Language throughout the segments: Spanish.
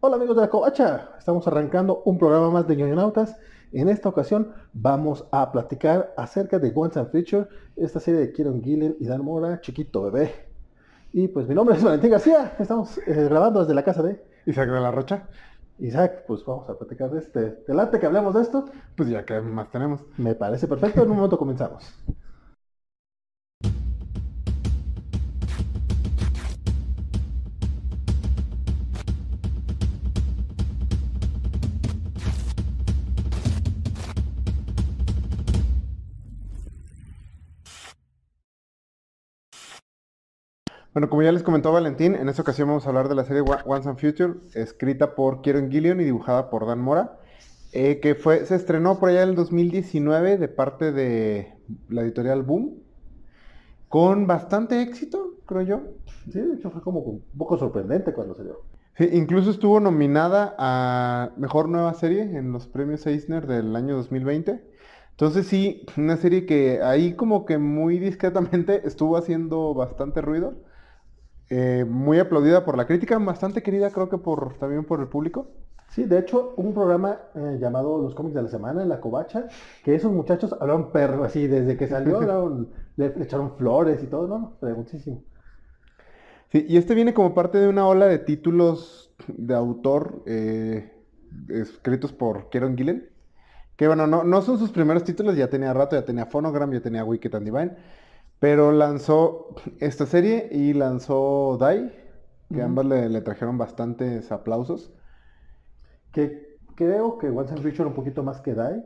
Hola amigos de la Covacha, estamos arrancando un programa más de ñoñonautas. En esta ocasión vamos a platicar acerca de Once and Future, esta serie de Kieron Gillen y Dan Mora, chiquito bebé. Y pues mi nombre es Valentín García, estamos eh, grabando desde la casa de Isaac de la Rocha. Isaac, pues vamos a platicar de este. ¿Te late que hablemos de esto? Pues ya que más tenemos. Me parece perfecto, en un momento comenzamos. Bueno, como ya les comentó Valentín, en esta ocasión vamos a hablar de la serie Once and Future, escrita por Kieron Gillian y dibujada por Dan Mora, eh, que fue, se estrenó por allá en el 2019 de parte de la editorial Boom, con bastante éxito, creo yo. Sí, de hecho fue como un poco sorprendente cuando salió. Sí, incluso estuvo nominada a Mejor Nueva Serie en los premios Eisner del año 2020. Entonces sí, una serie que ahí como que muy discretamente estuvo haciendo bastante ruido eh, muy aplaudida por la crítica, bastante querida creo que por también por el público. Sí, de hecho, un programa eh, llamado Los cómics de la semana en la covacha, que esos muchachos hablaron perro así, desde que salió le, echaron flores y todo, ¿no? Pero muchísimo. Sí, y este viene como parte de una ola de títulos de autor eh, escritos por Kieron Gillen. Que bueno, no, no son sus primeros títulos, ya tenía rato, ya tenía Phonogram, ya tenía Wicked and Divine. Pero lanzó esta serie y lanzó Die, que ambas le, trajeron bastantes aplausos. Que creo que Once and Future un poquito más que Die.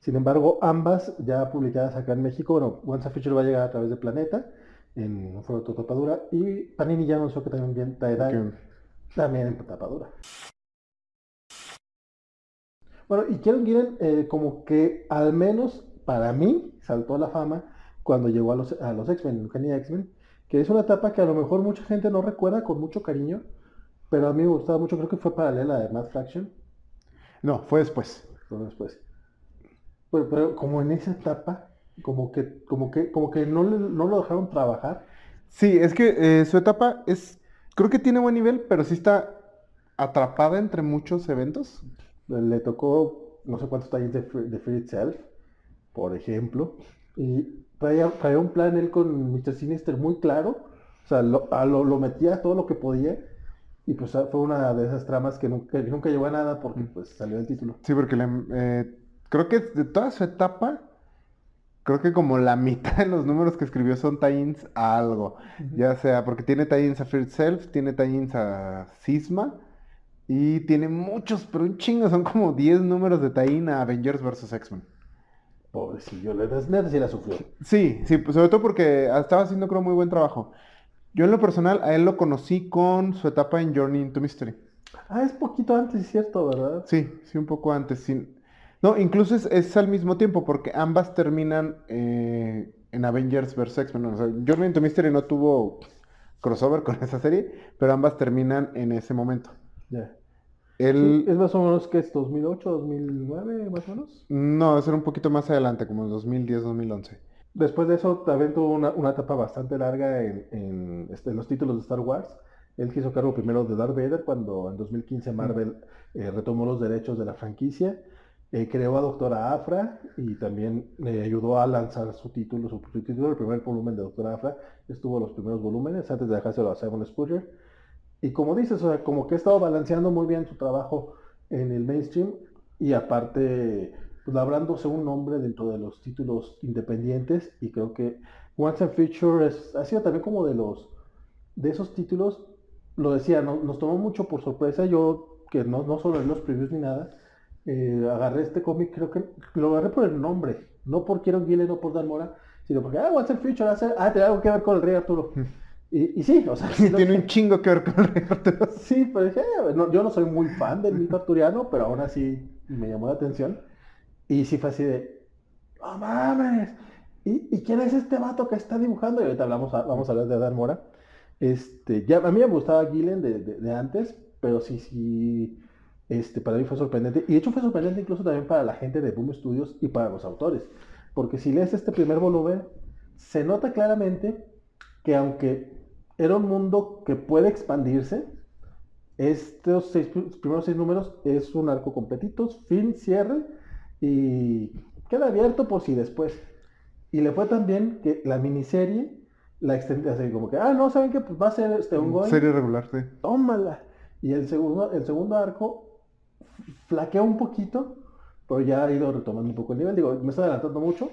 Sin embargo, ambas ya publicadas acá en México, bueno, Once and Future va a llegar a través de Planeta, en un formato tapadura, y Panini ya anunció que también Die Die, también en tapadura. Bueno, y quiero Giren eh, como que al menos para mí saltó la fama cuando llegó a los, a los X-Men, Eugenia X-Men, que es una etapa que a lo mejor mucha gente no recuerda con mucho cariño, pero a mí me gustaba mucho, creo que fue paralela de Mad Fraction. No, fue después. Fue después. Pero, como en esa etapa, como que, como que, como que no, no lo dejaron trabajar. Sí, es que eh, su etapa es, creo que tiene buen nivel, pero sí está atrapada entre muchos eventos. Le tocó no sé cuántos talleres de, de Free Itself, por ejemplo. Y traía, un plan él con Mr. Sinister muy claro, o sea, lo, lo, metía todo lo que podía, y pues fue una de esas tramas que nunca, nunca llegó a nada porque mm. pues salió el título. Sí, porque eh, creo que de toda su etapa, creo que como la mitad de los números que escribió son tie a algo. Ya sea porque tiene tie a Fear Self, tiene tie a Sisma. Y tiene muchos, pero un chingo, son como 10 números de tie a Avengers vs. X-Men. Pobrecillo, neta sí la sufrió. Sí, sí, pues sobre todo porque estaba haciendo creo muy buen trabajo. Yo en lo personal a él lo conocí con su etapa en Journey into Mystery. Ah, es poquito antes, es cierto, ¿verdad? Sí, sí, un poco antes. No, incluso es, al mismo tiempo porque ambas terminan eh, en Avengers vs. X-Men. O sea, Journey into Mystery no tuvo crossover con esa serie, pero ambas terminan en ese momento. Ya es más o menos que es 2008, 2009, más o menos. No, debe ser un poquito más adelante, como en 2010, 2011. Después de eso también tuvo una, etapa bastante larga en, este, los títulos de Star Wars. Él quiso cargo primero de Darth Vader cuando en 2015 Marvel eh, retomó los derechos de la franquicia. Eh, creó a Doctora Afra y también le ayudó a lanzar su título, su, título, el primer volumen de Doctora Afra. Estuvo los primeros volúmenes antes de dejárselo a Simon Spurrier. Y como dices, o sea, como que ha estado balanceando muy bien su trabajo en el mainstream y aparte, pues labrándose un nombre dentro de los títulos independientes y creo que Once and Future ha sido también como de los, de esos títulos, lo decía, nos tomó mucho por sorpresa, yo que no, no solo en los previews ni nada, eh, agarré este cómic, creo que lo agarré por el nombre, no por Kieron Gillen o por Dan Mora, sino porque, ah, Once and Future, ah, tiene algo que ver con el Rey Arturo. Y, sí, o sea... tiene un chingo que ver con el rey Arturo. Sí, pero dije, yo no soy muy fan del mito arturiano, pero aún así me llamó la atención. Y sí fue así de, ¡oh mames! ¿Y, quién es este vato que está dibujando? Y ahorita hablamos vamos a hablar de Dan Mora. Este, ya, a mí me gustaba Gillen de, de, antes, pero sí, sí, este, para mí fue sorprendente. Y de hecho fue sorprendente incluso también para la gente de Boom Studios y para los autores. Porque si lees este primer volumen, se nota claramente que aunque era un mundo que puede expandirse, estos seis, primeros seis números es un arco completito, fin, cierre, y queda abierto por si después. Y le fue tan bien que la miniserie la extendió así como que, ah, no, ¿saben qué? Pues va a ser este un Serie regular, sí. Tómala. Y el segundo, el segundo arco flaquea un poquito, pero ya ha ido retomando un poco el nivel. Digo, me está adelantando mucho,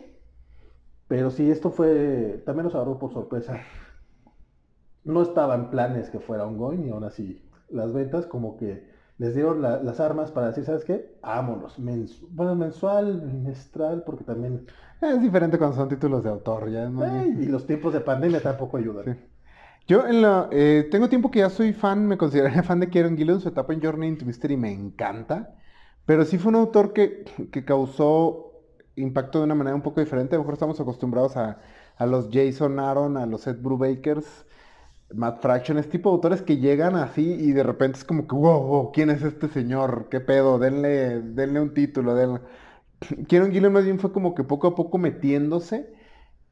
pero sí, esto fue, también nos agarró por sorpresa. No estaba en planes que fuera un going y aún así las ventas como que les dieron las armas para decir, ¿sabes qué? Vámonos. bueno, mensual, bimestral, porque también... Es diferente cuando son títulos de autor, ya. y los tiempos de pandemia tampoco ayudan. Yo en la, eh, tengo tiempo que ya soy fan, me consideraría fan de Kieron Gillen, su etapa en Journey into Mystery me encanta, pero sí fue un autor que, que causó impacto de una manera un poco diferente. A lo mejor estamos acostumbrados a, los Jason Aaron, a los Ed Brubakers, Matt Fraction, este tipo autores que llegan así y de repente es como que, wow, ¿quién es este señor? ¿Qué pedo? Denle, denle un título. Denle... Kieron Gillen más bien fue como que poco a poco metiéndose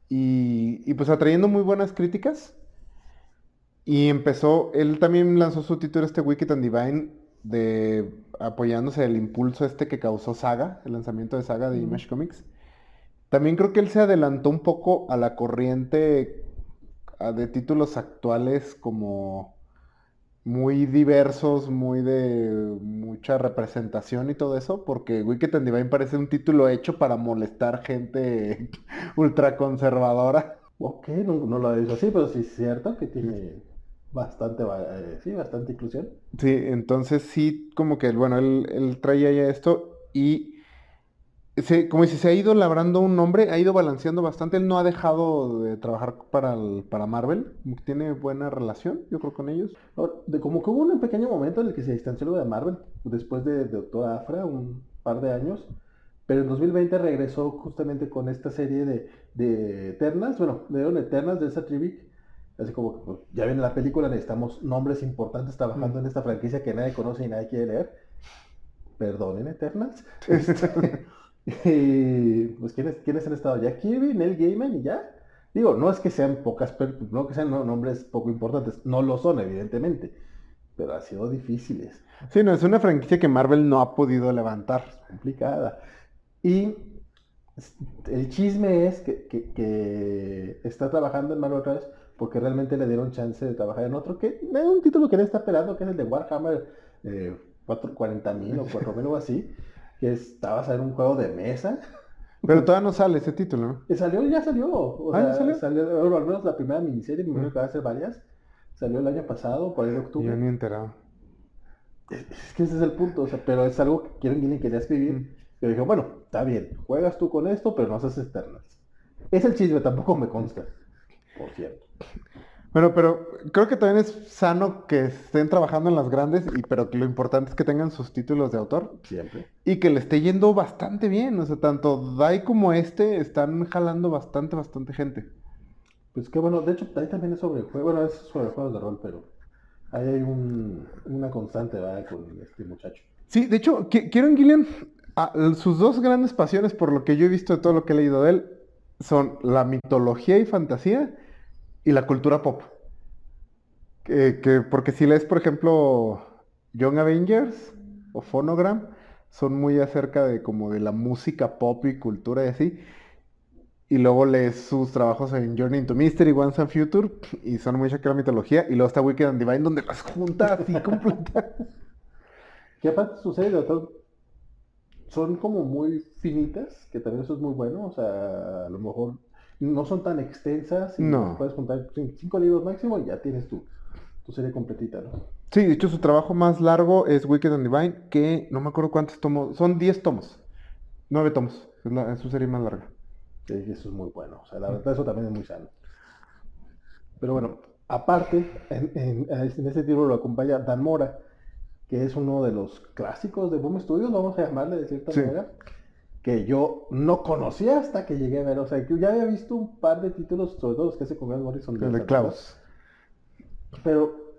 y, y pues atrayendo muy buenas críticas. Y empezó, él también lanzó su título este Wicked and Divine de apoyándose del impulso este que causó Saga, el lanzamiento de Saga de Image Comics. También creo que él se adelantó un poco a la corriente de títulos actuales como muy diversos, muy de mucha representación y todo eso, porque Wicked and Divine parece un título hecho para molestar gente ultra conservadora. Ok, no, no lo he dicho así, pero sí es cierto que tiene bastante, eh, sí, bastante inclusión. Sí, entonces sí, como que, bueno, él, él traía ya esto y se, como si se ha ido labrando un nombre, ha ido balanceando bastante, él no ha dejado de trabajar para, para Marvel, tiene buena relación, yo creo, con ellos. de, como que hubo un pequeño momento en el que se distanció de Marvel, después de, Doctor Afra, un par de años, pero en 2020 regresó justamente con esta serie de, de Eternals, bueno, de Eternals de esa tribu Así como, pues, ya viene la película, necesitamos nombres importantes trabajando en esta franquicia que nadie conoce y nadie quiere leer. Perdonen, Eternals. y pues, ¿quiénes, ¿quiénes han estado? Ya Kirby, Neil Gaiman y ya. Digo, no es que sean pocas, no que sean nombres poco importantes, no lo son, evidentemente, pero ha sido difíciles. Sí, no, es una franquicia que Marvel no ha podido levantar. complicada. Y el chisme es que, que, está trabajando en Marvel otra vez porque realmente le dieron chance de trabajar en otro, que es un título que él está esperando, que es el de Warhammer eh, 40.000 o 4.000 o así, que está basado en un juego de mesa. Pero todavía no sale ese título, ¿no? Eh, salió, ya salió. O ah, sea, salió? al menos la primera miniserie, me imagino que va a ser varias. Salió el año pasado, por ahí de octubre. Yo ni enterado. Es, que ese es el punto, o sea, pero es algo que quieren quería escribir. Pero dije, bueno, está bien, juegas tú con esto, pero no haces externas. Es el chisme, tampoco me consta, por cierto. Bueno, pero creo que también es sano que estén trabajando en las grandes, y pero que lo importante es que tengan sus títulos de autor. Siempre. Y que le esté yendo bastante bien. O sea, tanto Dai como este están jalando bastante, bastante gente. Pues que bueno, de hecho, ahí también es sobre juegos, bueno, es sobre juegos de rol, pero ahí hay una constante, ¿verdad? Con este muchacho. Sí, de hecho, Kieron Gillian, ah, sus dos grandes pasiones, por lo que yo he visto de todo lo que he leído de él, son la mitología y fantasía y la cultura pop. que, porque si lees, por ejemplo, Young Avengers o Phonogram, son muy acerca de como de la música pop y cultura y así. Y luego lees sus trabajos en Journey into Mystery, Once and Future, y son muy de la mitología. Y luego está Wicked and Divine, donde las junta así completas. ¿Qué aparte sucede? Son como muy finitas, que también eso es muy bueno. O sea, a lo mejor no son tan extensas. Y no. Puedes juntar cinco libros máximo y ya tienes tu, tu serie completita, ¿no? Sí, de hecho su trabajo más largo es Wicked and Divine, que no me acuerdo cuántos tomos, son 10 tomos, 9 tomos, es, su serie más larga. Sí, eso es muy bueno, o sea, la verdad eso también es muy sano. Pero bueno, aparte, en, en, en ese título lo acompaña Dan Mora, que es uno de los clásicos de Boom Studios, vamos a llamarle de cierta manera que yo no conocía hasta que llegué a ver. O sea, que ya había visto un par de títulos, sobre todo los que hace con Grant Morrison. De, de Klaus. Pero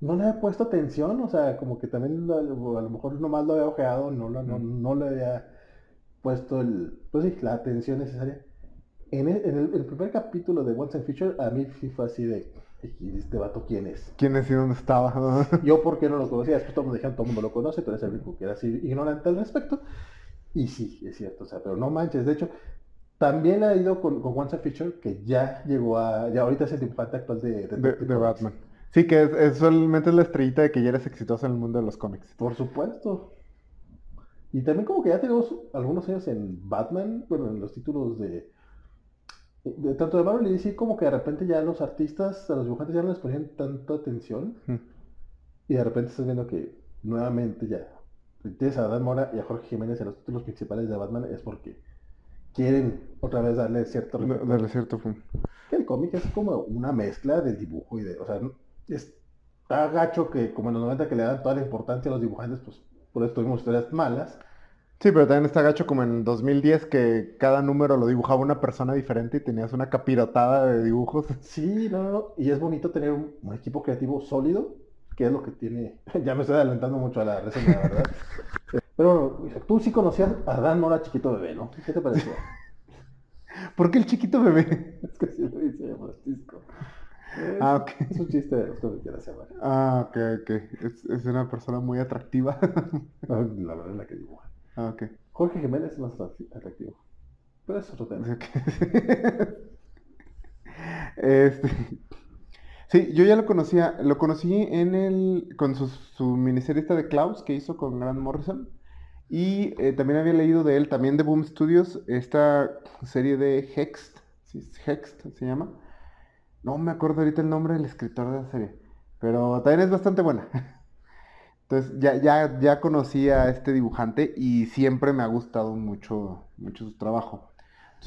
no le había puesto atención, o sea, como que también a lo mejor nomás lo había ojeado, no, no, no, mm. no le había puesto el, pues la atención necesaria. En, el, en el, primer capítulo de Once and Future, a mí sí fue así de, ¿y este vato quién es? ¿Quién es y dónde estaba? Yo porque no lo conocía, después todos me dijeron, todo el mundo lo conoce, tú eres el único que era así ignorante al respecto. Y sí, es cierto, o sea, pero no manches, de hecho, también ha ido con, con Once Fisher, que ya llegó a, ya ahorita es el dibujante actual de, de, de Batman. Sí, que es, es, solamente es la estrellita de que ya eres exitoso en el mundo de los cómics. Por supuesto. Y también como que ya tenemos algunos años en Batman, bueno, en los títulos de, de tanto de Marvel y DC, como que de repente ya los artistas, a los dibujantes ya no les ponían tanta atención. Y de repente estás viendo que nuevamente ya tienes a Dan Mora y a Jorge Jiménez en los títulos principales de Batman es porque quieren otra vez darle cierto darle cierto que el cómic es como una mezcla del dibujo y de o sea está gacho que como en los 90 que le dan toda la importancia a los dibujantes pues por eso tuvimos historias malas. Sí, pero también está gacho como en 2010 que cada número lo dibujaba una persona diferente y tenías una capirotada de dibujos. Sí, no, no, y es bonito tener un, equipo creativo sólido, que es lo que tiene, ya me estoy adelantando mucho a la reseña, ¿verdad? pero bueno, tú sí conocías a Dan Mora chiquito bebé, ¿no? ¿Qué te pareció? ¿Por qué el chiquito bebé? es que sí lo dice Francisco. ah, ok. Es un chiste de los que. Ah, ok, ok. Es, es, una persona muy atractiva. la verdad es la que dibuja. Ah, ok. Jorge Jiménez es más atractivo. Pero es otro tema. este. Sí, yo ya lo conocía, lo conocí en el, con su, su miniserie de Klaus que hizo con Grant Morrison. Y eh, también había leído de él, también de Boom Studios, esta serie de Hext, ¿sí? Hext se llama. No me acuerdo ahorita el nombre del escritor de la serie, pero también es bastante buena. Entonces ya, ya, ya conocí a este dibujante y siempre me ha gustado mucho, mucho su trabajo.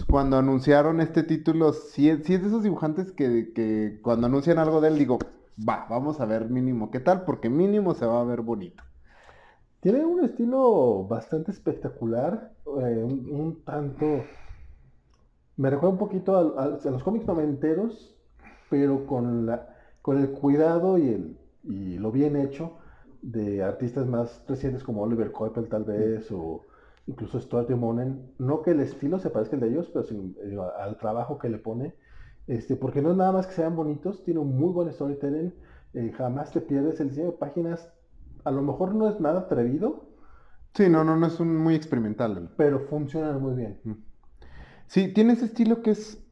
Cuando anunciaron este título, sí, es de esos dibujantes que, cuando anuncian algo de él digo, va, vamos a ver mínimo qué tal, porque mínimo se va a ver bonito. Tiene un estilo bastante espectacular, eh, un, tanto... Me recuerda un poquito a, los cómics noventeros, pero con, la, con el cuidado y, lo bien hecho de artistas más recientes como Oliver Coipel tal vez, o incluso Stuart Monen, no que el estilo se parezca al de ellos, pero eh, al trabajo que le pone, este, porque no es nada más que sean bonitos, tiene un muy buen storytelling, eh, jamás te pierdes el diseño de páginas, a lo mejor no es nada atrevido. Sí, no, no, no es un muy experimental. Pero funciona muy bien. Sí, tiene ese estilo que es,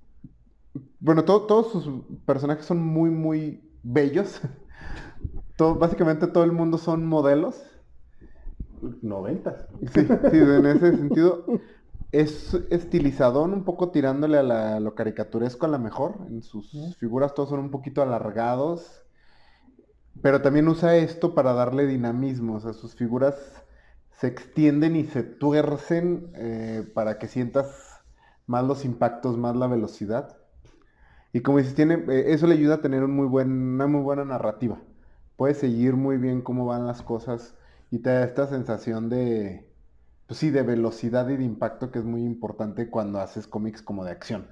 bueno, todos sus personajes son muy, muy bellos. básicamente todo el mundo son modelos. Noventas. Sí, sí, en ese sentido. Es estilizadón, un poco tirándole a, lo caricaturesco a la mejor. En sus figuras todos son un poquito alargados. Pero también usa esto para darle dinamismo. O sea, sus figuras se extienden y se tuercen eh, para que sientas más los impactos, más la velocidad. Y como dices, tiene, eh, eso le ayuda a tener un muy buen, una muy buena narrativa puedes seguir muy bien cómo van las cosas y te da esta sensación de, pues sí, de velocidad y de impacto que es muy importante cuando haces cómics como de acción.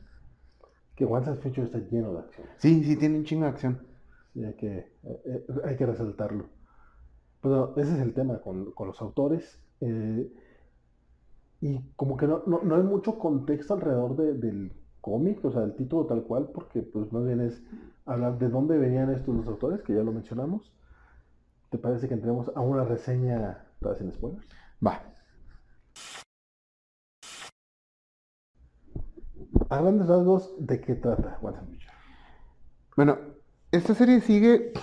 Que Once Future está lleno de acción. Sí, sí, tiene un chingo de acción. Sí, hay que, eh, eh, hay que resaltarlo. Pero ese es el tema con, los autores. Eh, y como que no, no, hay mucho contexto alrededor del cómic, o sea, el título tal cual, porque pues más bien es hablar de dónde venían estos los autores, que ya lo mencionamos. ¿Te parece que entremos a una reseña para sin spoilers? Va. A grandes rasgos, ¿de qué trata Bueno, esta serie sigue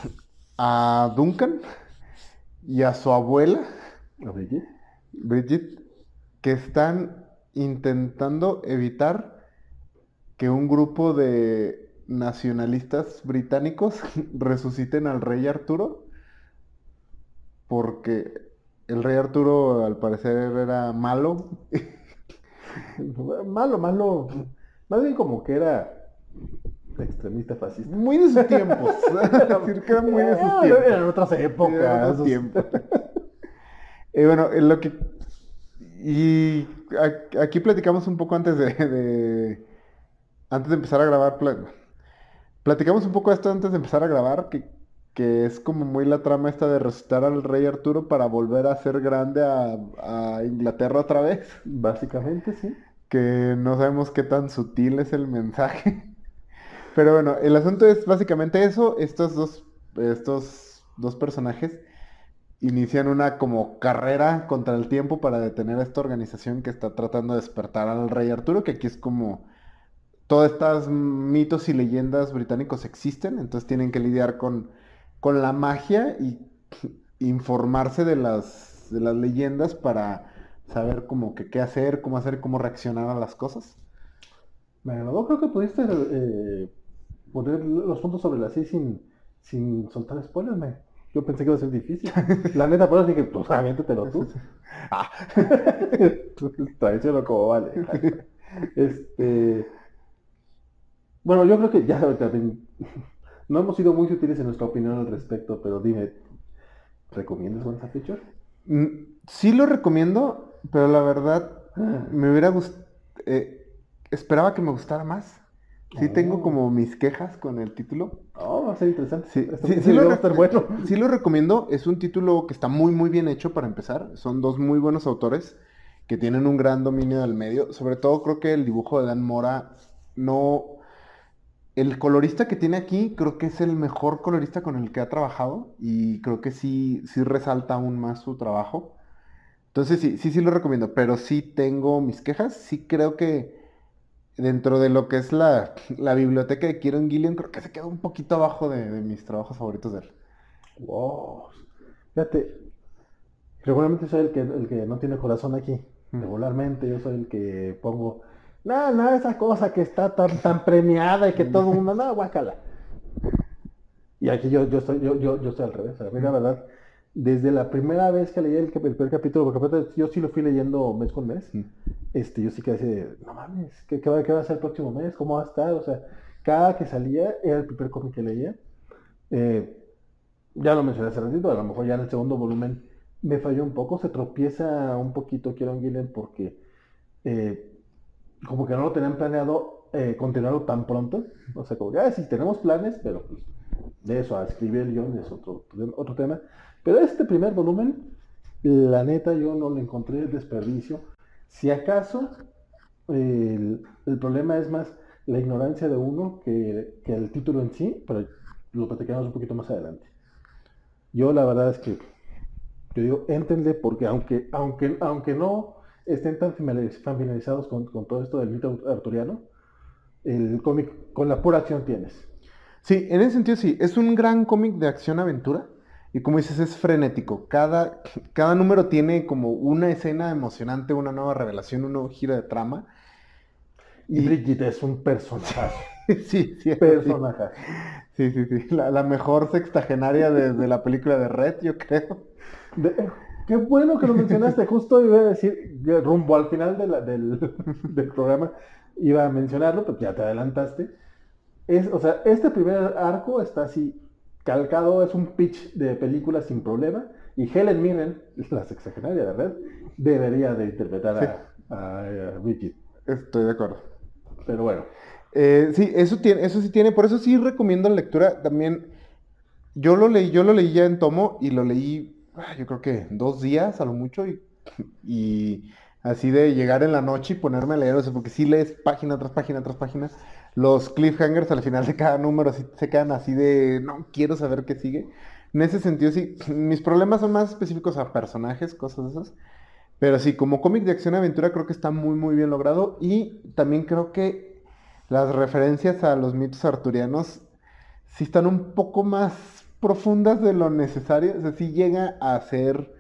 a Duncan y a su abuela, ¿A Bridget? Bridget, que están intentando evitar que un grupo de nacionalistas británicos resuciten al rey Arturo porque el rey Arturo al parecer era malo. malo, malo. Más bien como que era extremista fascista. Muy de sus tiempos. decir que era muy de sus ah, tiempos. Eran otras épocas. tiempos. y bueno, en lo que... Y aquí platicamos un poco antes de, antes de empezar a grabar, Platicamos un poco esto antes de empezar a grabar, que, que, es como muy la trama esta de resucitar al rey Arturo para volver a ser grande a, Inglaterra otra vez. Básicamente, sí. Que no sabemos qué tan sutil es el mensaje. Pero bueno, el asunto es básicamente eso. Estos dos, estos dos personajes inician una como carrera contra el tiempo para detener a esta organización que está tratando de despertar al rey Arturo, que aquí es como todas estas mitos y leyendas británicos existen, entonces tienen que lidiar con, con la magia y informarse de las, de las leyendas para saber como que qué hacer, cómo hacer, cómo reaccionar a las cosas. Bueno, yo creo que pudiste eh, poner los puntos sobre la sí sin, sin soltar spoilers, me. Yo pensé que iba a ser difícil. La neta, por eso dije, pues lo tú. ah. Traiciono como vale. Este. Bueno, yo creo que ya también. No hemos sido muy sutiles en nuestra opinión al respecto, pero dime, ¿recomiendas Once Feature? Mm, sí lo recomiendo, pero la verdad ah. me hubiera gustado. Eh, esperaba que me gustara más. Sí tengo oh. como mis quejas con el título. Oh, va a ser interesante. Sí, sí, lo, bueno. sí lo recomiendo. Es un título que está muy, muy bien hecho para empezar. Son dos muy buenos autores que tienen un gran dominio del medio. Sobre todo creo que el dibujo de Dan Mora no... El colorista que tiene aquí creo que es el mejor colorista con el que ha trabajado y creo que sí, sí resalta aún más su trabajo. Entonces sí, sí, sí lo recomiendo, pero sí tengo mis quejas. Sí creo que dentro de lo que es la, biblioteca de Kieron Gillian, creo que se quedó un poquito abajo de, mis trabajos favoritos de él. Wow. Fíjate, regularmente soy el que, el que no tiene corazón aquí. Regularmente yo soy el que pongo, nada, nada, esa cosa que está tan, tan premiada y que todo el mundo, nada, guácala. Y aquí yo, yo, estoy, yo, yo, yo estoy al revés. A mí la verdad, desde la primera vez que leí el, primer capítulo, porque yo sí lo fui leyendo mes con mes, este, yo sí que decía, no mames, ¿qué, qué, va, ¿qué, va, a ser el próximo mes? ¿Cómo va a estar? O sea, cada que salía era el primer cómic que leía. Eh, ya lo mencioné hace ratito, a lo mejor ya en el segundo volumen me falló un poco, se tropieza un poquito Kieron Gillen porque eh, como que no lo tenían planeado eh, continuarlo tan pronto. O sea, como ya sí tenemos planes, pero pues de eso a escribir el guion es otro, otro tema. Pero este primer volumen, la neta, yo no le encontré desperdicio. Si acaso, el, problema es más la ignorancia de uno que, el título en sí, pero lo platicamos un poquito más adelante. Yo la verdad es que, yo digo, entendé porque aunque, aunque, aunque no estén tan familiarizados con, con todo esto del mito arturiano, el cómic con la pura acción tienes. Sí, en ese sentido sí, es un gran cómic de acción-aventura y como dices, es frenético. Cada, cada número tiene como una escena emocionante, una nueva revelación, un nuevo giro de trama. Y, Brigitte es un personaje. sí, sí. Personaje. Sí, sí, sí. La, mejor sextagenaria de, la película de Red, yo creo. Qué bueno que lo mencionaste. Justo iba a decir, rumbo al final del, del programa, iba a mencionarlo, pero ya te adelantaste. Es, o sea, este primer arco está así calcado, es un pitch de película sin problema. Y Helen Mirren, la sexagenaria de red, debería de interpretar a, a, Estoy de acuerdo. Pero bueno. Eh, sí, eso tiene, eso sí tiene, por eso sí recomiendo la lectura también. Yo lo leí, yo lo leí ya en tomo y lo leí, yo creo que dos días a lo mucho y, y así de llegar en la noche y ponerme a leer, o sea, porque sí lees página tras página tras página los cliffhangers al final de cada número se quedan así de, no, quiero saber qué sigue. En ese sentido, sí, mis problemas son más específicos a personajes, cosas esas. Pero sí, como cómic de acción-aventura creo que está muy, muy bien logrado. Y también creo que las referencias a los mitos arturianos sí están un poco más profundas de lo necesario. O sea, sí llega a ser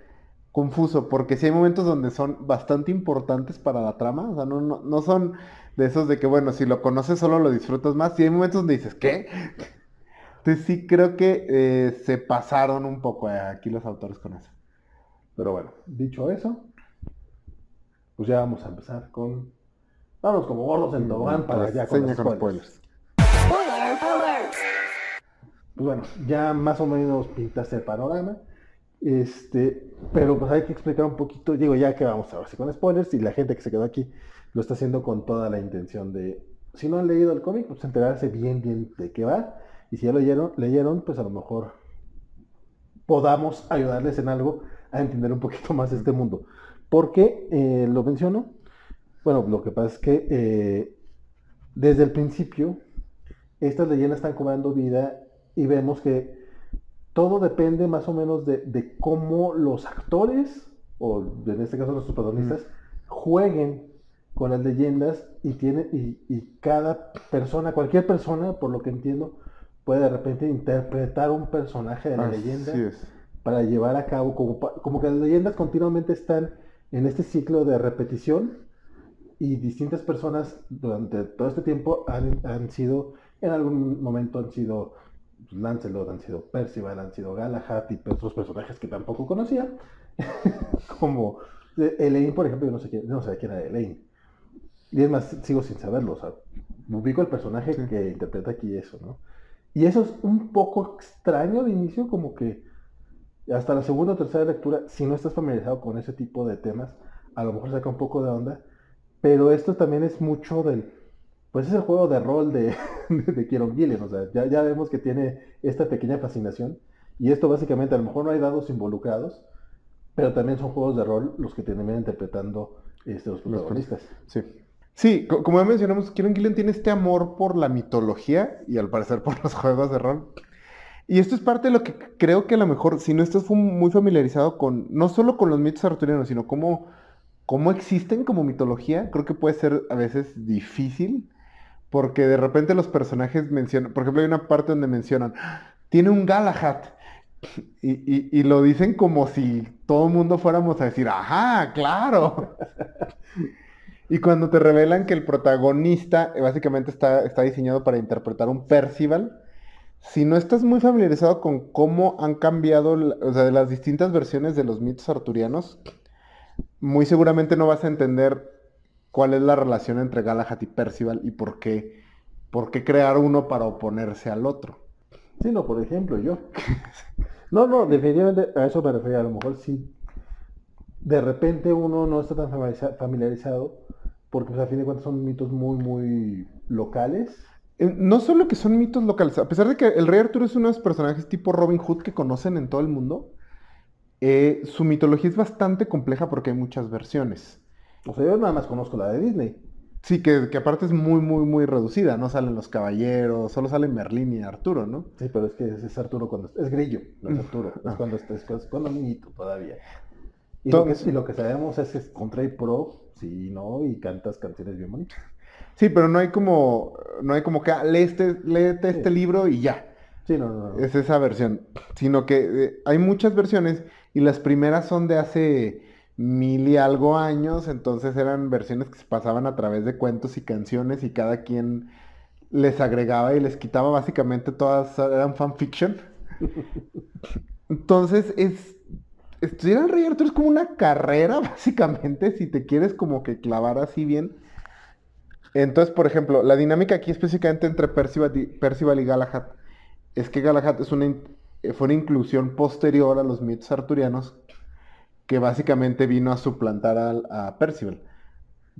confuso, porque sí hay momentos donde son bastante importantes para la trama. O sea, no, no, no son de esos de que, bueno, si lo conoces solo lo disfrutas más. Y hay momentos donde dices, ¿qué? Entonces sí creo que eh, se pasaron un poco aquí los autores con eso. Pero bueno, dicho eso, pues ya vamos a empezar con... Vamos como gordos en tobogán para ya con, con spoilers. Pues bueno, ya más o menos pintaste el panorama. Este, pero pues hay que explicar un poquito, digo, ya que vamos a ver si con spoilers y la gente que se quedó aquí lo está haciendo con toda la intención de, si no han leído el cómic, pues enterarse bien, bien de qué va. Y si ya lo leyeron, leyeron pues a lo mejor podamos ayudarles en algo a entender un poquito más este mundo. ¿Por qué eh, lo menciono? Bueno, lo que pasa es que eh, desde el principio estas leyendas están cobrando vida y vemos que todo depende más o menos de, cómo los actores, o en este caso los protagonistas, jueguen con las leyendas y, tiene, y, cada persona, cualquier persona, por lo que entiendo, puede de repente interpretar un personaje de la leyenda para llevar a cabo, como, como que las leyendas continuamente están en este ciclo de repetición y distintas personas durante todo este tiempo han, han sido, en algún momento han sido Lancelot, han sido Percival, han sido Galahad y otros personajes que tampoco conocía, como Elaine, por ejemplo, yo no sé quién, no sé quién era Elaine. Y es más, sigo sin saberlo, o sea, ubico el personaje que interpreta aquí eso, ¿no? Y eso es un poco extraño de inicio, como que hasta la segunda o tercera lectura, si no estás familiarizado con ese tipo de temas, a lo mejor saca un poco de onda, pero esto también es mucho del, pues es el juego de rol de, de Kieron Gillen, o sea, ya, ya vemos que tiene esta pequeña fascinación, y esto básicamente a lo mejor no hay dados involucrados, pero también son juegos de rol los que terminan interpretando este, los protagonistas. Sí. Sí, como ya mencionamos, Kieron Gillen tiene este amor por la mitología y al parecer por los juegos de rol. Y esto es parte de lo que creo que a lo mejor, si no estás muy familiarizado con, no solo con los mitos arturianos, sino cómo, cómo existen como mitología, creo que puede ser a veces difícil porque de repente los personajes mencionan, por ejemplo, hay una parte donde mencionan, tiene un Galahad. Y, lo dicen como si todo el mundo fuéramos a decir, ajá, claro. y cuando te revelan que el protagonista eh, básicamente está, está diseñado para interpretar un Percival, si no estás muy familiarizado con cómo han cambiado, o sea, de las distintas versiones de los mitos arturianos, muy seguramente no vas a entender cuál es la relación entre Galahad y Percival y por qué, por qué crear uno para oponerse al otro. Sí, no, por ejemplo, yo. no, no, definitivamente a eso me refería. A lo mejor sí, de repente uno no está tan familiarizado, porque pues, a fin de cuentas son mitos muy, muy locales. Eh, no solo que son mitos locales, a pesar de que el rey Arturo es uno de los personajes tipo Robin Hood que conocen en todo el mundo, eh, su mitología es bastante compleja porque hay muchas versiones. O sea, yo nada más conozco la de Disney. Sí, que, aparte es muy, muy, muy reducida. No salen los caballeros, solo salen Merlín y Arturo, ¿no? Sí, pero es que es, Arturo cuando... Es Grillo, no es mm. Arturo. Es cuando, es, cuando niñito todavía. Y, lo que, lo que, sabemos es que es contra y pro, sí, ¿no? Y cantas canciones bien bonitas. Sí, pero no hay como... No hay como que... Ah, lee este, léete este libro y ya. Sí, no, no, Es esa versión. Sino que eh, hay muchas versiones y las primeras son de hace mil y algo años, entonces eran versiones que se pasaban a través de cuentos y canciones y cada quien les agregaba y les quitaba básicamente todas, eran fanfiction. Entonces es, estudiar al Rey Arturo es como una carrera básicamente, si te quieres como que clavar así bien. Entonces, por ejemplo, la dinámica aquí específicamente entre Percival y, Percival y Galahad es que Galahad es una, fue una inclusión posterior a los mitos arturianos que básicamente vino a suplantar a, Percival.